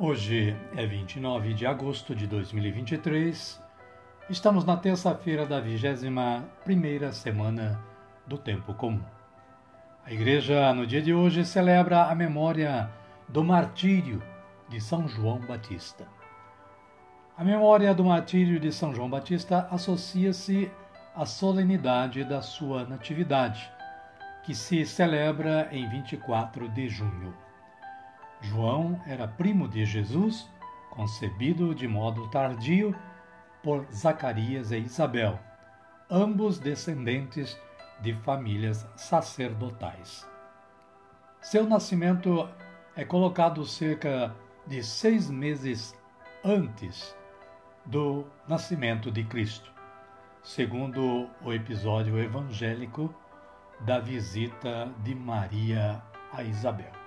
Hoje é 29 de agosto de 2023. Estamos na terça-feira da 21ª semana do tempo comum. A igreja no dia de hoje celebra a memória do martírio de São João Batista. A memória do martírio de São João Batista associa-se à solenidade da sua natividade, que se celebra em 24 de junho. João era primo de Jesus, concebido de modo tardio por Zacarias e Isabel, ambos descendentes de famílias sacerdotais. Seu nascimento é colocado cerca de seis meses antes do nascimento de Cristo, segundo o episódio evangélico da visita de Maria a Isabel.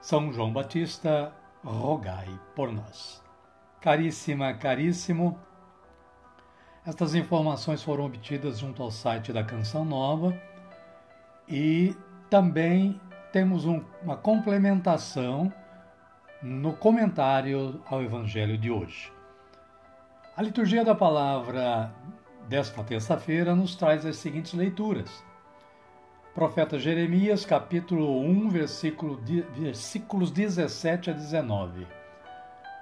São João Batista, rogai por nós. Caríssima, caríssimo, estas informações foram obtidas junto ao site da Canção Nova e também temos um, uma complementação no comentário ao Evangelho de hoje. A liturgia da palavra desta terça-feira nos traz as seguintes leituras. Profeta Jeremias, capítulo 1, versículo, versículos 17 a 19.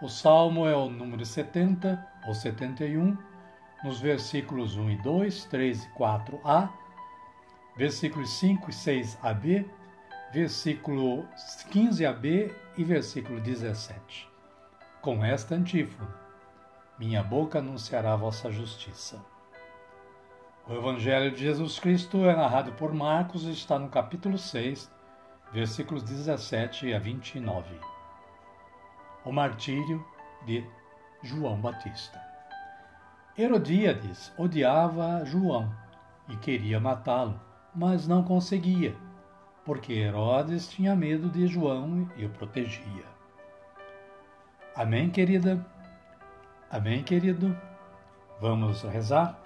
O salmo é o número 70 ou 71, nos versículos 1 e 2, 3 e 4a, versículos 5 e 6ab, versículo 15ab e versículo 17. Com esta antífona: Minha boca anunciará vossa justiça. O Evangelho de Jesus Cristo é narrado por Marcos e está no capítulo 6, versículos 17 a 29. O martírio de João Batista. Herodíades odiava João e queria matá-lo, mas não conseguia, porque Herodes tinha medo de João e o protegia. Amém, querida? Amém, querido? Vamos rezar?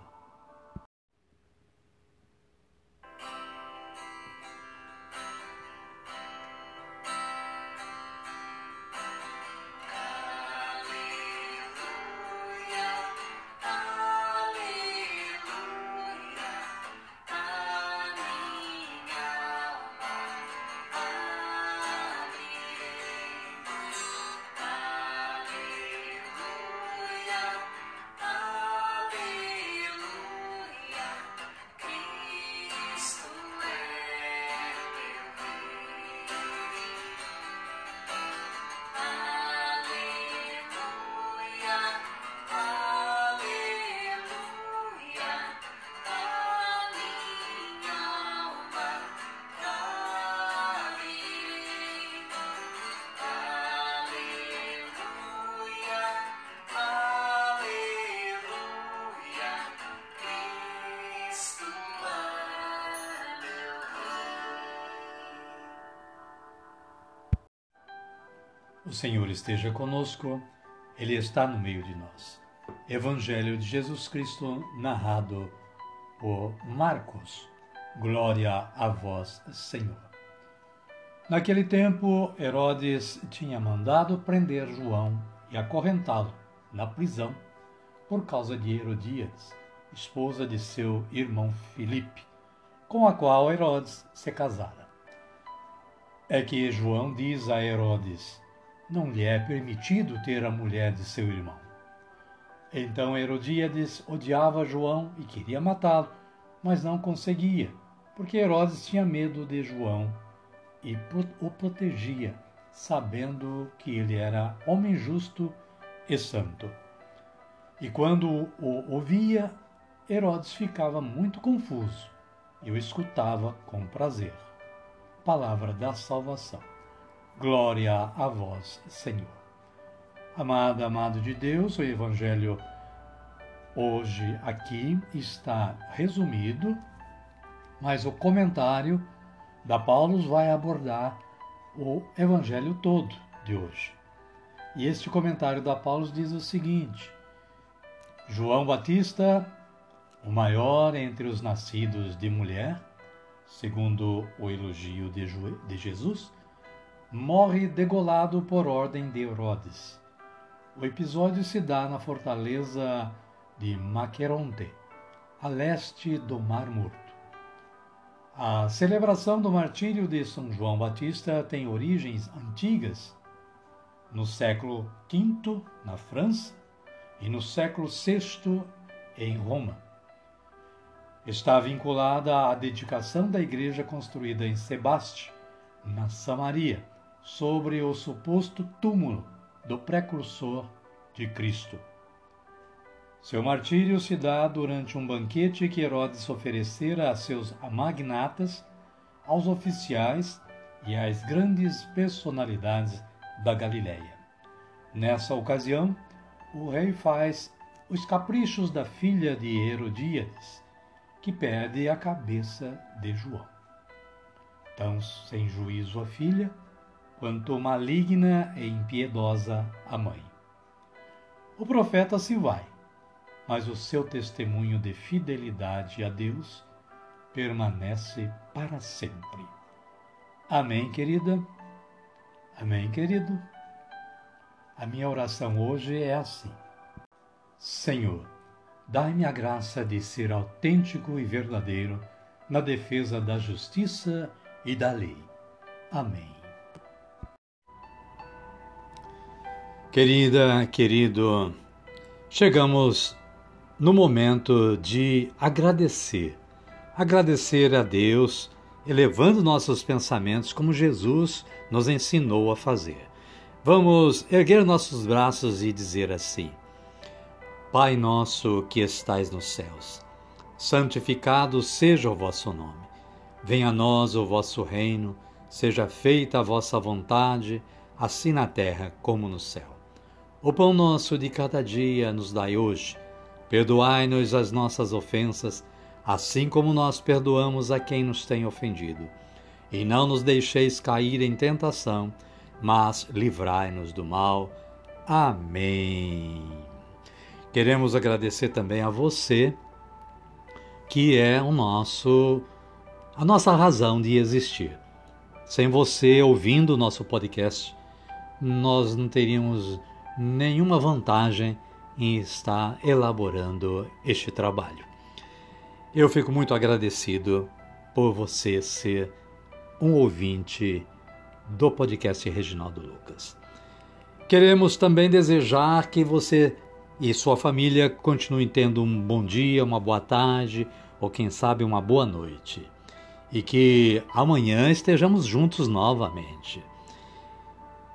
O Senhor esteja conosco, Ele está no meio de nós. Evangelho de Jesus Cristo, narrado por Marcos. Glória a vós, Senhor. Naquele tempo, Herodes tinha mandado prender João e acorrentá-lo na prisão por causa de Herodíades, esposa de seu irmão Filipe, com a qual Herodes se casara. É que João diz a Herodes: não lhe é permitido ter a mulher de seu irmão. Então Herodíades odiava João e queria matá-lo, mas não conseguia, porque Herodes tinha medo de João e o protegia, sabendo que ele era homem justo e santo. E quando o ouvia, Herodes ficava muito confuso e o escutava com prazer. Palavra da salvação. Glória a vós, Senhor. Amada, amado de Deus, o Evangelho hoje aqui está resumido, mas o comentário da Paulo vai abordar o Evangelho todo de hoje. E este comentário da Paulo diz o seguinte: João Batista, o maior entre os nascidos de mulher, segundo o elogio de Jesus, morre degolado por ordem de Herodes. O episódio se dá na fortaleza de Maqueronte, a leste do Mar Morto. A celebração do martírio de São João Batista tem origens antigas, no século V na França e no século VI em Roma. Está vinculada à dedicação da igreja construída em Sebaste, na Samaria, sobre o suposto túmulo do precursor de Cristo. Seu martírio se dá durante um banquete que Herodes oferecera a seus magnatas, aos oficiais e às grandes personalidades da Galiléia. Nessa ocasião, o rei faz os caprichos da filha de Herodíades, que perde a cabeça de João. Tão sem juízo a filha, quanto maligna e impiedosa a mãe. O profeta se vai, mas o seu testemunho de fidelidade a Deus permanece para sempre. Amém, querida? Amém, querido? A minha oração hoje é assim: Senhor, dai-me a graça de ser autêntico e verdadeiro na defesa da justiça e da lei. Amém. Querida, querido, chegamos no momento de agradecer. Agradecer a Deus, elevando nossos pensamentos como Jesus nos ensinou a fazer. Vamos erguer nossos braços e dizer assim: Pai nosso que estais nos céus, santificado seja o vosso nome. Venha a nós o vosso reino, seja feita a vossa vontade, assim na terra como no céu. O pão nosso de cada dia nos dai hoje. Perdoai-nos as nossas ofensas, assim como nós perdoamos a quem nos tem ofendido. E não nos deixeis cair em tentação, mas livrai-nos do mal. Amém. Queremos agradecer também a você, que é o nosso a nossa razão de existir. Sem você ouvindo o nosso podcast, nós não teríamos nenhuma vantagem em estar elaborando este trabalho. Eu fico muito agradecido por você ser um ouvinte do podcast Reginaldo Lucas. Queremos também desejar que você e sua família continuem tendo um bom dia, uma boa tarde ou quem sabe uma boa noite. E que amanhã estejamos juntos novamente.